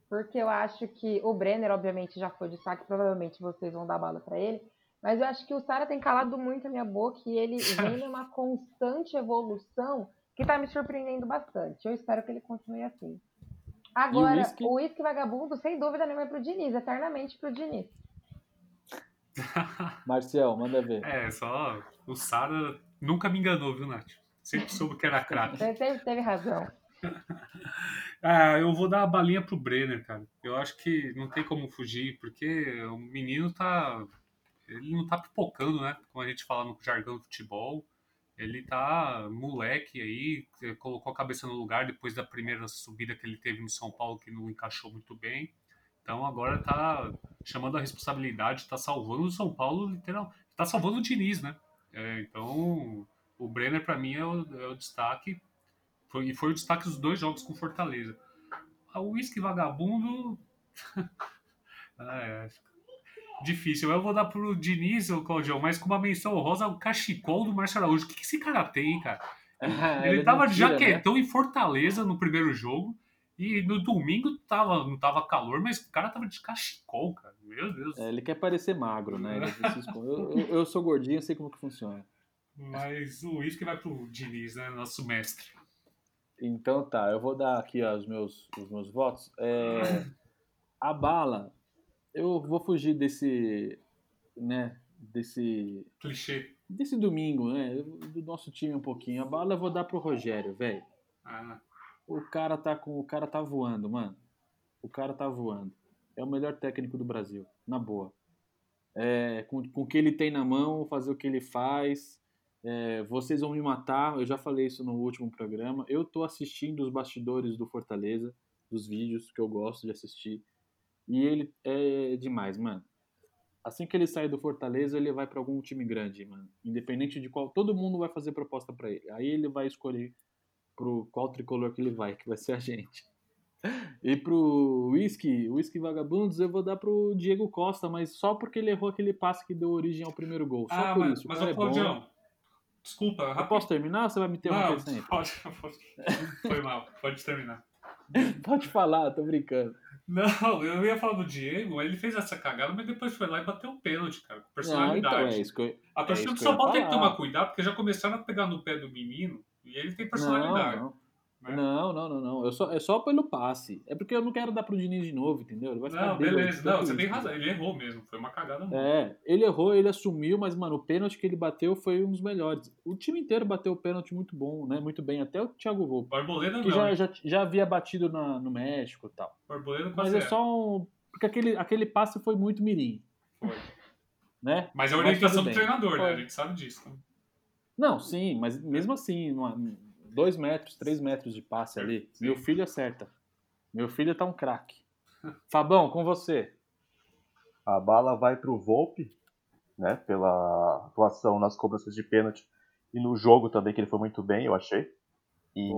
porque eu acho que o Brenner, obviamente, já foi destaque, provavelmente vocês vão dar bala pra ele, mas eu acho que o Sara tem calado muito a minha boca e ele vem numa constante evolução que tá me surpreendendo bastante. Eu espero que ele continue assim. Agora, whisky? o uísque vagabundo, sem dúvida nenhuma, é pro Diniz, eternamente pro Diniz. Marcial, manda ver. É, só o Sara nunca me enganou, viu, Nath? Sempre soube que era craque. Você teve, teve razão. Ah, eu vou dar a balinha pro Brenner, cara. Eu acho que não tem como fugir, porque o menino tá. Ele não tá pipocando, né? Como a gente fala no jargão do futebol. Ele tá moleque aí, colocou a cabeça no lugar depois da primeira subida que ele teve no São Paulo, que não encaixou muito bem. Então agora tá chamando a responsabilidade, tá salvando o São Paulo, literal. Tá salvando o Diniz, né? É, então o Brenner, pra mim, é o, é o destaque. Foi, e foi o destaque dos dois jogos com Fortaleza. Ah, O uísque vagabundo. ah, é. Difícil. Eu vou dar pro Diniz, ô Claudião, mas com uma menção honrosa ao cachecol do Márcio Araújo. O que, que esse cara tem, cara? Ele, tava de não tira, né? jaquetão em Fortaleza no primeiro jogo. E no domingo tava, não tava calor, mas o cara tava de cachecol, cara. Meu Deus. É, ele quer parecer magro, né? Ele eu, eu- eu sou gordinho, eu sei como que funciona. Mas o uísque vai pro Diniz, né? Nosso mestre. Então tá, eu vou dar aqui ó, os, meus, os meus votos. É, a bala, eu vou fugir desse, né, desse, Clichê. desse domingo, né, do nosso time um pouquinho. A bala eu vou dar pro Rogério, velho. Ah, O cara tá com, o cara tá voando, mano. O cara tá voando. É o melhor técnico do Brasil, na boa. É, com, com o que ele tem na mão, fazer o que ele faz. É, vocês vão me matar, eu já falei isso no último programa. Eu tô assistindo os bastidores do Fortaleza, dos vídeos que eu gosto de assistir. E ele é demais, mano. Assim que ele sair do Fortaleza, ele vai pra algum time grande, mano. Independente de qual. Todo mundo vai fazer proposta pra ele. Aí ele vai escolher pro qual tricolor que ele vai, que vai ser a gente. E pro Whisky, Whisky Vagabundos, eu vou dar pro Diego Costa, mas só porque ele errou aquele passe que deu origem ao primeiro gol. Só ah por mas, isso. O mas ô, é bom. Desculpa, rapidinho. posso terminar ou você vai me interromper sempre? pode, pode. Foi mal, pode terminar. Pode falar, tô brincando. Não, eu ia falar do Diego, ele fez essa cagada, mas depois foi lá e bateu um pênalti, cara, com personalidade. então é isso que eu, A é torcida isso do São Paulo tem que tomar cuidado, porque já começaram a pegar no pé do menino e ele tem personalidade. Não, não. Né? Não, não, não, não. Eu só, é só pelo passe. É porque eu não quero dar pro Diniz de novo, entendeu? Ele vai ficar não, beleza. Dele, não, você isso, tem razão. Né? Ele errou mesmo. Foi uma cagada. mesmo. É, ele errou, ele assumiu, mas, mano, o pênalti que ele bateu foi um dos melhores. O time inteiro bateu o pênalti muito bom, né? Muito bem. Até o Thiago Volpe. Barboleda que não. Já, já, já havia batido na, no México e tal. Barboleda Mas é só um... Porque aquele, aquele passe foi muito mirim. Foi. Né? Mas é a orientação do treinador, né? foi. né? A gente sabe disso. Né? Não, sim, mas mesmo assim, não, é- 2 metros, 3 metros de passe ali. Sim. Meu filho acerta. Meu filho tá um craque. Fabão, com você. A bala vai pro Volpe, né? Pela atuação nas cobranças de pênalti e no jogo também, que ele foi muito bem, eu achei. E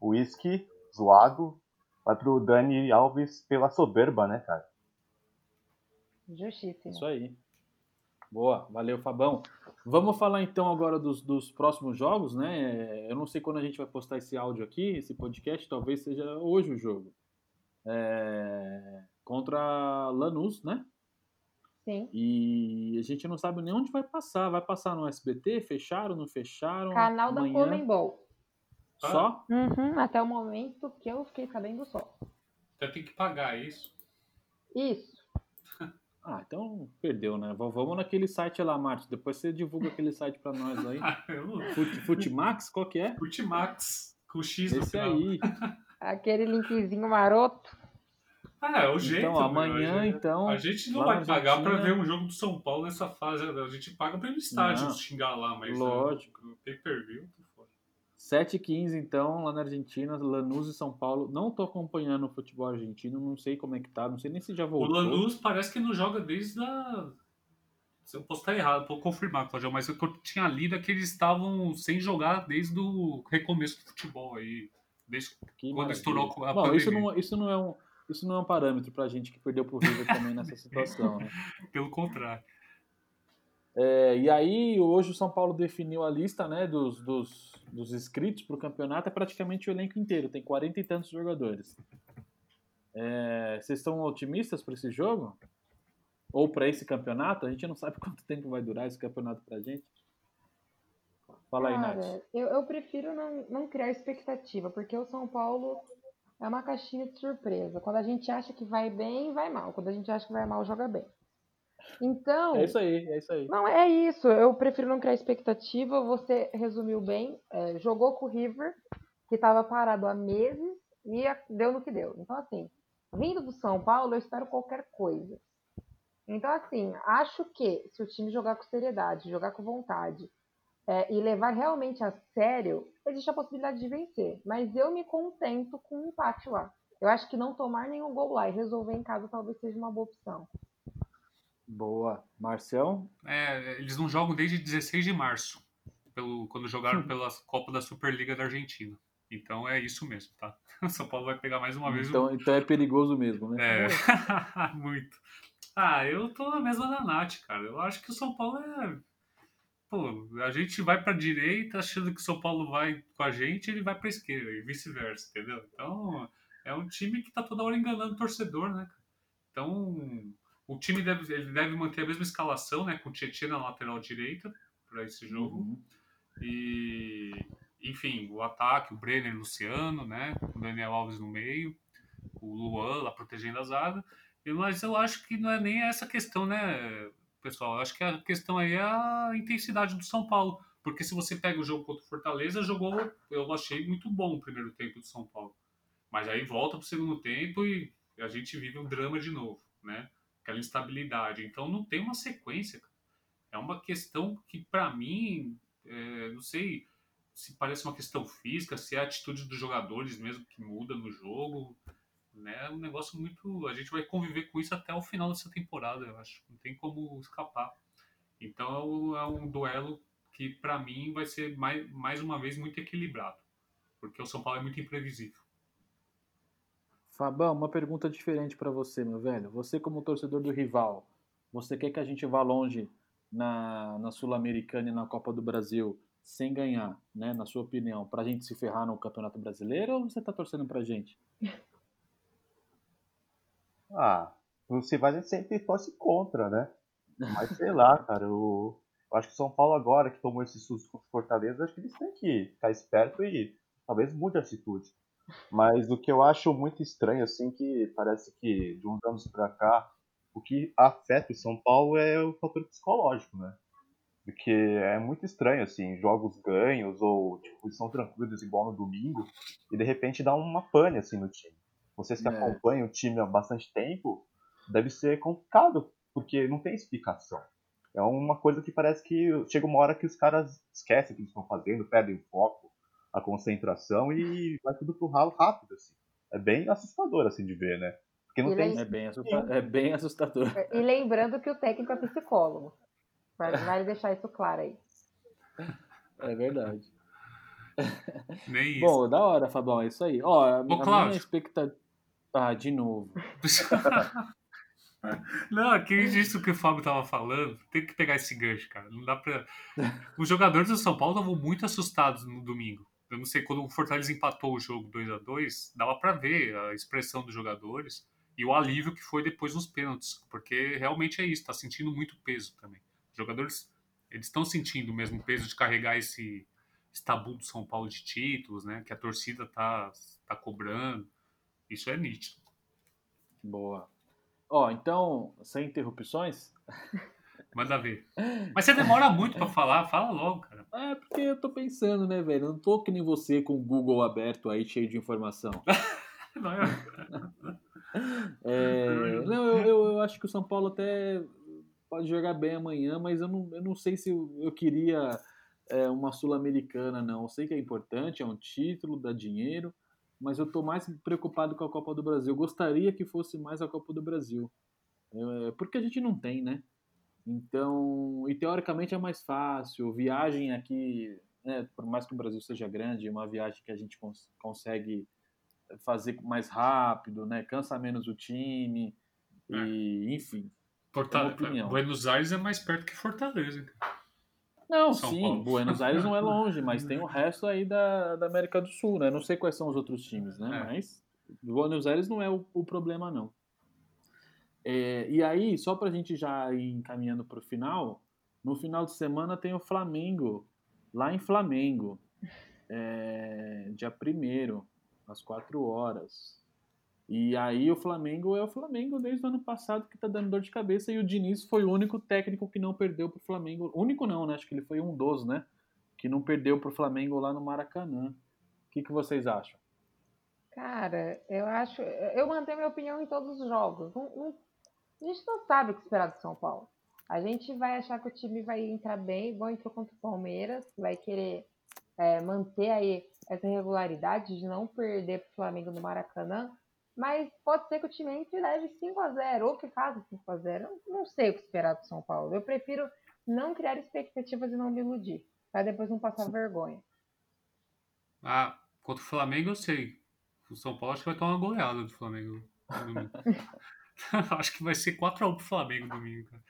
o Whisky, zoado, vai pro Dani Alves pela soberba, né, cara? justiça Isso aí. Boa, valeu, Fabão. Vamos falar então agora dos, dos próximos jogos, né? Eu não sei quando a gente vai postar esse áudio aqui, esse podcast, talvez seja hoje o jogo. É, Contra Lanús, né? Sim. E a gente não sabe nem onde vai passar. Vai passar no SBT? Fecharam, não fecharam? Canal da? Comembol. Só? Uhum, até o momento que eu fiquei sabendo só. Então tem que pagar isso. Isso. Ah, então perdeu, né? V- Vamos naquele site lá, Marcos. Depois você divulga aquele site pra nós aí. Eu- Fut- Futimax, qual que é? Ultimax, com X no Esse final. aí. Aquele linkzinho maroto. Ah, é o jeito. Então, meu, amanhã, a gente- então, A gente não vai pagar pra Argentina- ver um jogo do São Paulo nessa fase. A gente paga pra ir no estádio Não. xingar lá, mas. Lógico. uh, Pay per view. 7h15, então, lá na Argentina, Lanús e São Paulo. Não tô acompanhando o futebol argentino, não sei como é que tá, não sei nem se já O voltou. Lanús parece que não joga desde a. Se eu posso estar errado, vou confirmar, Claudio, mas o eu tinha lido é que eles estavam sem jogar desde o recomeço do futebol aí. Desde Que quando estourou a Bom, isso pandemia. não, isso não é um. Isso não é um parâmetro pra gente que perdeu pro River também nessa situação, né? Pelo contrário. É, e aí, hoje o São Paulo definiu a lista né, dos, dos, dos inscritos para o campeonato, é praticamente o elenco inteiro, tem 40 e tantos jogadores. É, vocês estão otimistas para esse jogo? Ou para esse campeonato? A gente não sabe quanto tempo vai durar esse campeonato pra gente. Fala aí, Nath. Cara, eu, eu prefiro não, não criar expectativa, porque o São Paulo é uma caixinha de surpresa. Quando a gente acha que vai bem, vai mal. Quando a gente acha que vai mal, joga bem. Então, É isso aí, é isso aí. não é isso. Eu prefiro não criar expectativa. Você resumiu bem. É, jogou com o River, que estava parado há meses, e deu no que deu. Então, assim, vindo do São Paulo, eu espero qualquer coisa. Então, assim, acho que se o time jogar com seriedade, jogar com vontade, é, e levar realmente a sério, existe a possibilidade de vencer. Mas eu me contento com um empate lá. Eu acho que não tomar nenhum gol lá e resolver em casa talvez seja uma boa opção. Boa. Marcião? É, eles não jogam desde 16 de março, pelo, quando jogaram pela Copa da Superliga da Argentina. Então é isso mesmo, tá? O São Paulo vai pegar mais uma vez o Então, então é perigoso mesmo, né? É, muito. Ah, eu tô na mesma da Nath, cara. Eu acho que o São Paulo é. Pô, a gente vai pra direita achando que o São Paulo vai com a gente, ele vai pra esquerda e vice-versa, entendeu? Então, é um time que tá toda hora enganando o torcedor, né? cara? Então, o time deve, ele deve manter a mesma escalação, né? Com o Tietchan na lateral direita pra esse jogo. Uhum. E, enfim, o ataque, o Brenner, o Luciano, né? O Daniel Alves no meio, o Luan lá protegendo a zaga. Mas eu acho que não é nem essa questão, né, pessoal? Eu acho que a questão aí é a intensidade do São Paulo. Porque se você pega o jogo contra o Fortaleza, jogou, eu achei muito bom o primeiro tempo do São Paulo. Mas aí volta pro segundo tempo e a gente vive um drama de novo, né? Aquela instabilidade. Então não tem uma sequência. É uma questão que, para mim, é, não sei se parece uma questão física, se é a atitude dos jogadores mesmo que muda no jogo. Né? É um negócio muito. A gente vai conviver com isso até o final dessa temporada, eu acho. Não tem como escapar. Então é um duelo que, para mim, vai ser mais, mais uma vez muito equilibrado. Porque o São Paulo é muito imprevisível. Fabão, uma pergunta diferente pra você, meu velho. Você, como torcedor do rival, você quer que a gente vá longe na, na Sul-Americana e na Copa do Brasil sem ganhar, né? Na sua opinião, pra gente se ferrar no Campeonato Brasileiro ou você tá torcendo pra gente? Ah, você vai sempre torce contra, né? Mas sei lá, cara, eu, eu acho que São Paulo agora que tomou esse susto com o Fortaleza, acho que eles têm que ficar esperto e talvez mude a atitude. Mas o que eu acho muito estranho, assim, que parece que de uns anos pra cá, o que afeta o São Paulo é o fator psicológico, né? Porque é muito estranho, assim, jogos ganhos ou, tipo, estão tranquilos igual no domingo e de repente dá uma pane, assim, no time. Vocês que É. acompanham o time há bastante tempo, deve ser complicado, porque não tem explicação. É uma coisa que parece que chega uma hora que os caras esquecem o que eles estão fazendo, perdem o foco, a concentração e vai tudo pro ralo rápido, assim. É bem assustador, assim, de ver, né? Porque não E tem... lem- É bem, assusta- é bem assustador. E lembrando que o técnico é psicólogo. Vai, vai deixar isso claro aí. É verdade. Nem isso. Bom, da hora, Fabão, é isso aí. Ó, a, a Cláudio. minha expectativa. Ah, de novo. Não, aqui disso que o Fábio tava falando, tem que pegar esse gancho, cara. Não dá pra. Os jogadores do São Paulo estavam muito assustados no domingo. Eu não sei, quando o Fortaleza empatou o jogo 2 a 2 dava pra ver a expressão dos jogadores e o alívio que foi depois nos pênaltis, porque realmente é isso, tá sentindo muito peso também. Os jogadores, eles estão sentindo o mesmo peso de carregar esse, esse tabu do São Paulo de títulos, né? Que a torcida tá, tá cobrando. Isso é nítido. Boa. Ó, então, sem interrupções. Manda ver. Mas você demora muito pra falar, fala logo, cara. É porque eu tô pensando, né, velho? Eu não tô que nem você com o Google aberto aí, cheio de informação. Não, é- É, não, eu, eu, eu acho que o São Paulo até pode jogar bem amanhã, mas eu não, eu não sei se eu, eu queria é, uma Sul-Americana, não. Eu sei que é importante, é um título, dá dinheiro, mas eu tô mais preocupado com a Copa do Brasil. Eu gostaria que fosse mais a Copa do Brasil. É, porque a gente não tem, né? Então, e teoricamente é mais fácil. Viagem aqui, né, por mais que o Brasil seja grande, é uma viagem que a gente cons consegue fazer mais rápido, né? Cansa menos o time. E, enfim. Forta- É. Buenos Aires é mais perto que Fortaleza. Não, São sim, Paulo. Buenos Aires não é longe, mas tem o resto aí da, da América do Sul, né? Não sei quais são os outros times, né? É. Mas Buenos Aires não é o, o problema, não. É, e aí, só pra gente já ir encaminhando pro final, no final de semana tem o Flamengo, lá em Flamengo, é, dia 1 às 4 horas. E aí o Flamengo é o Flamengo desde o ano passado que tá dando dor de cabeça e o Diniz foi o único técnico que não perdeu pro Flamengo. Único não, né? Acho que ele foi um dos, né? Que não perdeu pro Flamengo lá no Maracanã. O que, que vocês acham? Cara, eu acho. Eu mantenho minha opinião em todos os jogos. Não- não- a gente não sabe o que esperar do São Paulo. A gente vai achar que o time vai entrar bem, igual entrou contra o Palmeiras, vai querer é, manter aí essa regularidade de não perder para o Flamengo no Maracanã. Mas pode ser que o time entre e leve 5x0, ou que faça 5x0. Eu não sei o que esperar do São Paulo. Eu prefiro não criar expectativas e não me iludir, para depois não passar vergonha. Ah, contra o Flamengo eu sei. O São Paulo acho que vai tomar uma goleada do Flamengo. acho que vai ser 4x1 pro Flamengo domingo, cara.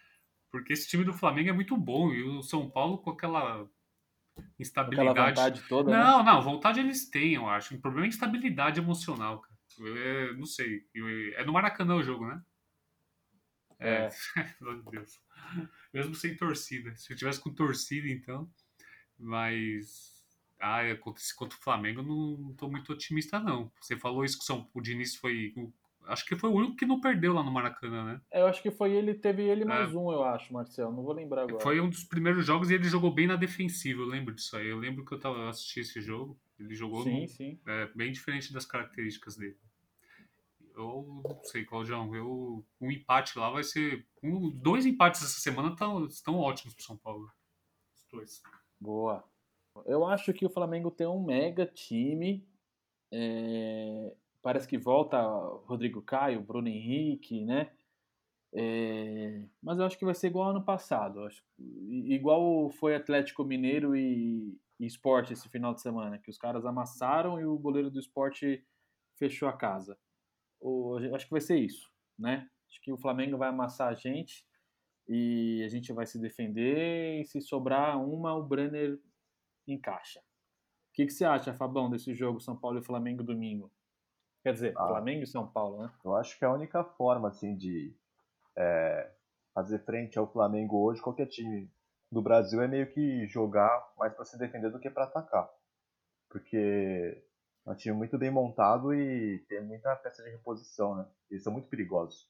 Porque esse time do Flamengo é muito bom. E o São Paulo com aquela Aquela instabilidade. vontade toda, né? Não, não, vontade eles têm, eu acho. O problema é instabilidade emocional, cara. É, não sei. Eu- É no Maracanã o jogo, né? É. Meu Deus. Mesmo sem torcida. Se eu tivesse com torcida, então. Mas. Ah, é, contra, contra o Flamengo eu não tô muito otimista, não. Você falou isso que o São o Diniz foi. Acho que foi o único que não perdeu lá no Maracanã, né? Eu acho que foi ele, teve ele mais um, eu acho, Marcel. Não vou lembrar agora. Foi um dos primeiros jogos e ele jogou bem na defensiva. Eu lembro disso aí. Eu lembro que eu tava assistindo esse jogo. Ele jogou Sim, no- sim. é, bem diferente das características dele. Eu não sei, Claudião. Eu, um empate lá vai ser. Um, dois empates essa semana tão, estão ótimos pro São Paulo. Os dois. Boa. Eu acho que o Flamengo tem um mega time. É, Parece que volta Rodrigo Caio, Bruno Henrique, né? É, Mas eu acho que vai ser igual ano passado. Acho... Igual foi Atlético Mineiro e... e Sport esse final de semana, que os caras amassaram e o goleiro do esporte fechou a casa. O... Acho que vai ser isso, né? Acho que o Flamengo vai amassar a gente e a gente vai se defender e se sobrar uma, o Brenner encaixa. O que, que você acha, Fabão, desse jogo São Paulo e Flamengo domingo? Quer dizer, Ah. Flamengo e São Paulo, né? Eu acho que a única forma assim de é, fazer frente ao Flamengo hoje, qualquer time do Brasil, é meio que jogar mais para se defender do que para atacar. Porque é um time muito bem montado e tem muita peça de reposição, né? Eles são muito perigosos.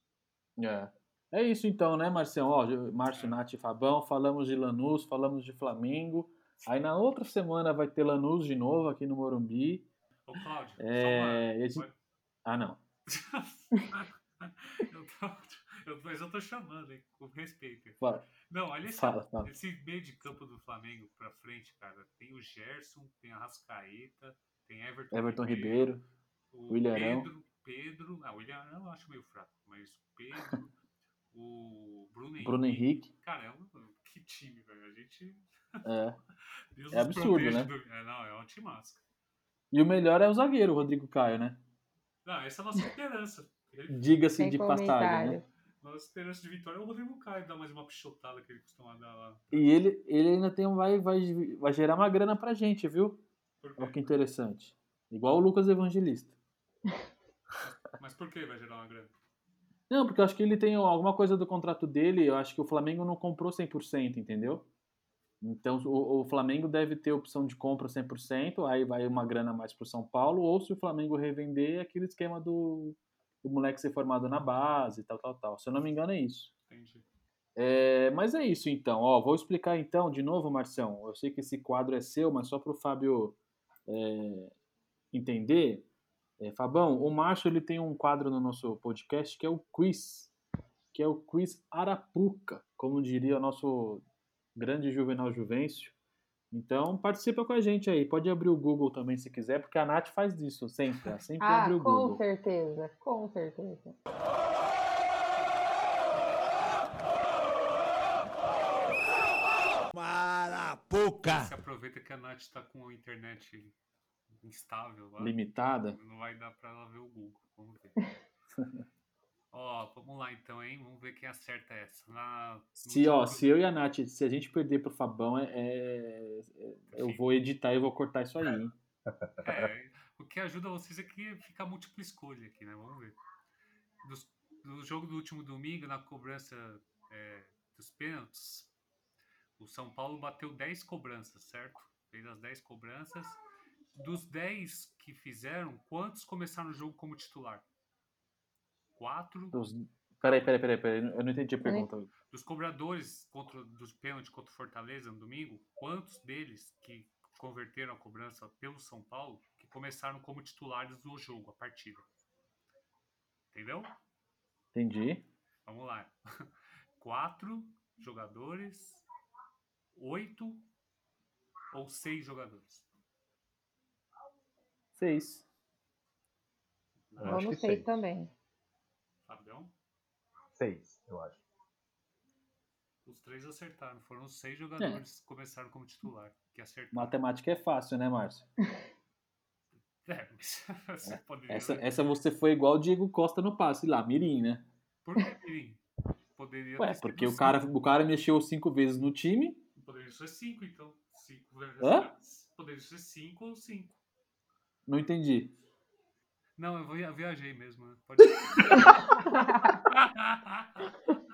É. É isso então, né, Marcião? Ó, Márcio, Nath e Fabão, falamos de Lanús, falamos de Flamengo. Aí na outra semana vai ter Lanús de novo aqui no Morumbi. Ô, Cláudio, É, só e a gente- uma... Ah, não. eu tô, eu, mas eu tô chamando, hein, com respeito. Fala, Não, olha esse, fala. fala. esse meio de campo do Flamengo pra frente, cara. Tem o Gerson, tem a Rascaeta, tem Everton, Everton Ribeiro. o William. Pedro, Pedro, ah, o William eu acho meio fraco, mas o Pedro, o Bruno Henrique. Bruno Henrique. Cara, é um, que time, velho. A gente. É. Deus É absurdo, né? do- É, não, é um time máscara. E o melhor é o zagueiro, o Rodrigo Caio, né? Não, essa é a nossa esperança. Ele- Diga-se de passagem, né? Nossa esperança de vitória é o Rodrigo Caio dar mais uma pichotada que ele costuma dar lá. E ele, ele ainda tem, um- vai, vai, vai gerar uma grana pra gente, viu? Olha que interessante. Igual o Lucas Evangelista. Mas por que vai gerar uma grana? Não, porque eu acho que ele tem alguma coisa do contrato dele, eu acho que o Flamengo não comprou 100%, entendeu? Então o, o Flamengo deve ter opção de compra 100%, aí vai uma grana mais pro São Paulo, ou se o Flamengo revender, é aquele esquema do, do moleque ser formado na base, tal, tal, tal. Se eu não me engano é isso. Entendi. É, mas é isso então, ó, vou explicar então de novo, Marcião. Eu sei que esse quadro é seu, mas só para o Fábio é, entender. É, Fabão, o Márcio ele tem um quadro no nosso podcast que é o quiz, que é o quiz Arapuca, como diria o nosso grande Juvenal Juvencio. Então participa com a gente aí. Pode abrir o Google também se quiser, porque a Nath faz isso sempre. Ela sempre Ah, abre o com Google. certeza, com certeza. Marapuca! Se aproveita que a Nath tá com a internet instável lá. Limitada. Não vai dar pra ela ver o Google. Vamos ver. Ó, vamos lá então, hein? Vamos ver quem acerta essa. Na, no Se, ó, se eu e a Nath, se a gente perder pro Fabão, é, é- é- eu vou editar e vou cortar isso aí, hein? É, o que ajuda vocês é que fica múltipla escolha aqui, né? Vamos ver. Dos- do jogo do último domingo, na cobrança é, dos pênaltis, o São Paulo bateu 10 cobranças, certo? Fez as 10 cobranças. Dos 10 que fizeram, quantos começaram o jogo como titular? Quatro. Dos... Peraí, peraí, peraí, peraí, eu não entendi a pergunta. Dos cobradores contra, dos pênaltis contra o Fortaleza no domingo, quantos deles que converteram a cobrança pelo São Paulo que começaram como titulares do jogo, a partida? Entendeu? Entendi. Vamos lá. Quatro jogadores, oito ou seis jogadores? Seis. Eu que seis seis. também. Seis, eu acho. Os três acertaram. Foram os seis jogadores que começaram como titular. Que acertaram. Matemática é fácil, né, Márcio? É, mas você poderia. Essa, essa você foi igual o Diego Costa no passe lá, Mirim, né? Por que, Mirim? Poderia Ué, porque o cinco. cara, o cara mexeu cinco vezes no time. Poderia ser cinco, então. Cinco vezes. Hã? Poderia ser cinco ou cinco. Não entendi. Não, eu viajei mesmo, né? Pode.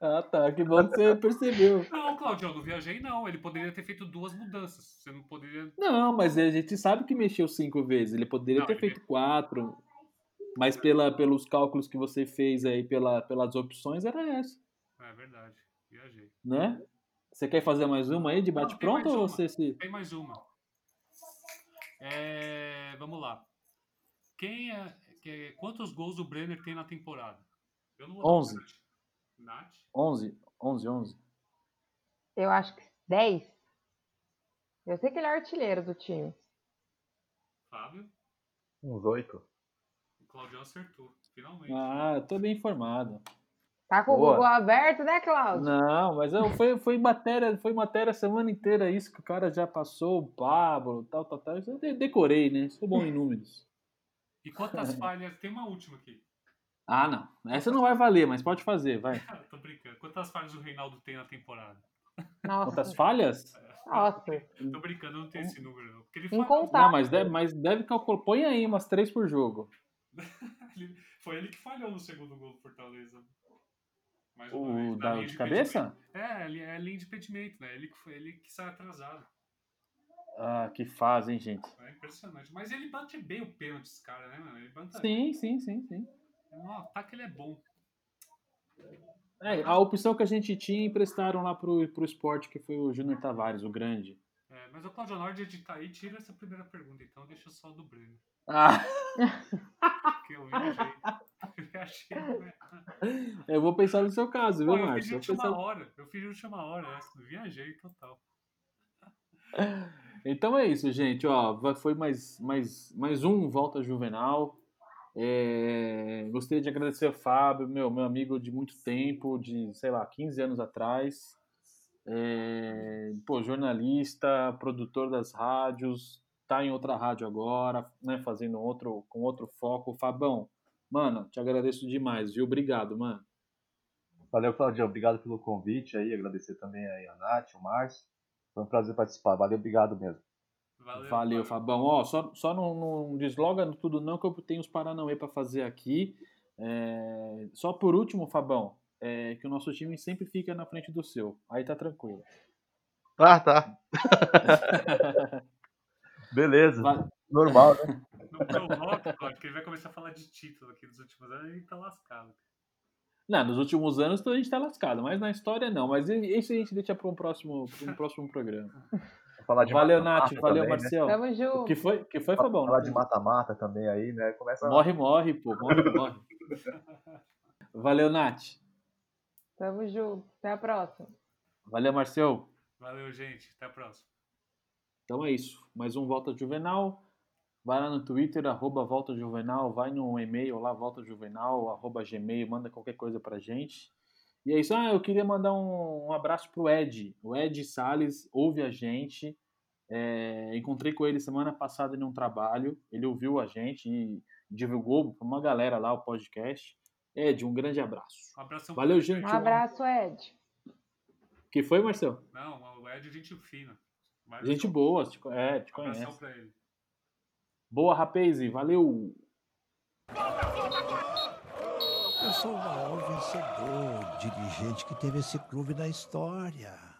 Ah, tá. Que bom que você percebeu. não, Claudio, eu não viajei, não. Ele poderia ter feito duas mudanças. Você não poderia. Não, mas a gente sabe que mexeu cinco vezes. Ele poderia Não, ter ele- feito quatro. Mas pela, pelos cálculos que você fez aí, pela, pelas opções, era essa, É verdade, viajei. né? Você quer fazer mais uma aí de bate-pronto ou você se. Tem mais uma. É, vamos lá. Quem é, que- quantos gols o Brenner tem na temporada? Eu não vou dar Onze. pra Nath. Nath? 11, 11, 11. Eu acho que 10. Eu sei que ele é artilheiro do time. Fábio? Uns oito. O Claudio acertou, finalmente. Ah, eu tô bem informado. Tá com Boa. o Google aberto, né, Cláudio? Não, mas eu, foi, foi matéria, foi matéria a semana inteira isso que o cara já passou, o Pablo, tal, tal, tal. Eu de- decorei, né? Sou bom em números. E quantas falhas? Tem uma última aqui. Ah, não. Essa não vai valer, mas pode fazer, vai. Tô brincando. Quantas falhas o Reinaldo tem na temporada? Nossa, Quantas falhas? Nossa. Tô brincando, eu não tenho esse número, não. Porque ele falhou. Não, mas deve, mas deve calcular. Põe aí umas três por jogo. Foi ele que falhou no segundo gol do Fortaleza. Mais O vez, da- linha de cabeça? É, ele é linha de impedimento, né? Ele ele que sai atrasado. Ah, que fase, hein, gente? É impressionante. Mas ele bate bem o pênalti, esse cara, né, mano? Ele bate Sim, sim, sim, sim. No ataque ele é bom. É, a opção que a gente tinha emprestaram lá pro, pro esporte, que foi o Júnior Tavares, o grande. É, mas o Claudio Nord editar aí tira essa primeira pergunta, então deixa só do Breno. Ah, Que eu viajei. Né? eu vou pensar no seu caso, viu, Pô, eu fiz Márcio? de Eu vou última pensar- hora. Eu fiz de última hora essa. Viajei total. Então é isso, gente. Ó, foi mais, mais, mais um Volta Juvenal. É, gostaria de agradecer ao Fábio, meu, meu amigo de muito tempo, de, sei lá, 15 anos atrás. É, pô, jornalista, produtor das rádios, tá em outra rádio agora, né, fazendo outro, com outro foco. Fabão, mano, te agradeço demais, viu? Obrigado, mano. Valeu, Claudio. Obrigado pelo convite aí. Agradecer também aí a Nath, o Márcio. Foi um prazer participar. Valeu, obrigado mesmo. Valeu, Valeu, Fabão. Ó, só, só não, não desloga tudo não, que eu tenho os Paranauê para fazer aqui. É, Só por último, Fabão, é que o nosso time sempre fica na frente do seu. Aí tá tranquilo. Ah, tá. Beleza. Va- Normal, né? Não provoca, Claudio, que ele vai começar a falar de título aqui nos últimos anos e tá lascado. Não, nos últimos anos a gente tá lascado, mas na história não. Mas isso a gente deixa para um próximo, pra um próximo programa. Vou falar de Valeu, Nath. Valeu, também, né? Marcelo. Tamo O junto. que foi, que foi Fabão? Falar de mata-mata também aí, né? Começa Morre, morre, pô. Morre, morre. Valeu, Nath. Tamo junto. Até a próxima. Valeu, Marcel. Valeu, gente. Até a próxima. Então é isso. Mais um Volta Juvenal. Vai lá no Twitter, arroba Volta Juvenal. Vai no e-mail lá, Volta Juvenal, arroba Gmail. Manda qualquer coisa pra gente. E é isso. Ah, eu queria mandar um, um abraço pro Ed. O Ed Salles ouve a gente. É, encontrei com ele semana passada em um trabalho. Ele ouviu a gente e divulgou pra uma galera lá o podcast. Ed, um grande abraço. Um abração Valeu, gente. Um abraço, Ed. Que foi, Marcelo? Não, o Ed é gente fina. No Gente boa, é, te Um abração conhece. pra ele. Boa, rapaz, valeu! Eu sou o maior vencedor, dirigente que teve esse clube na história.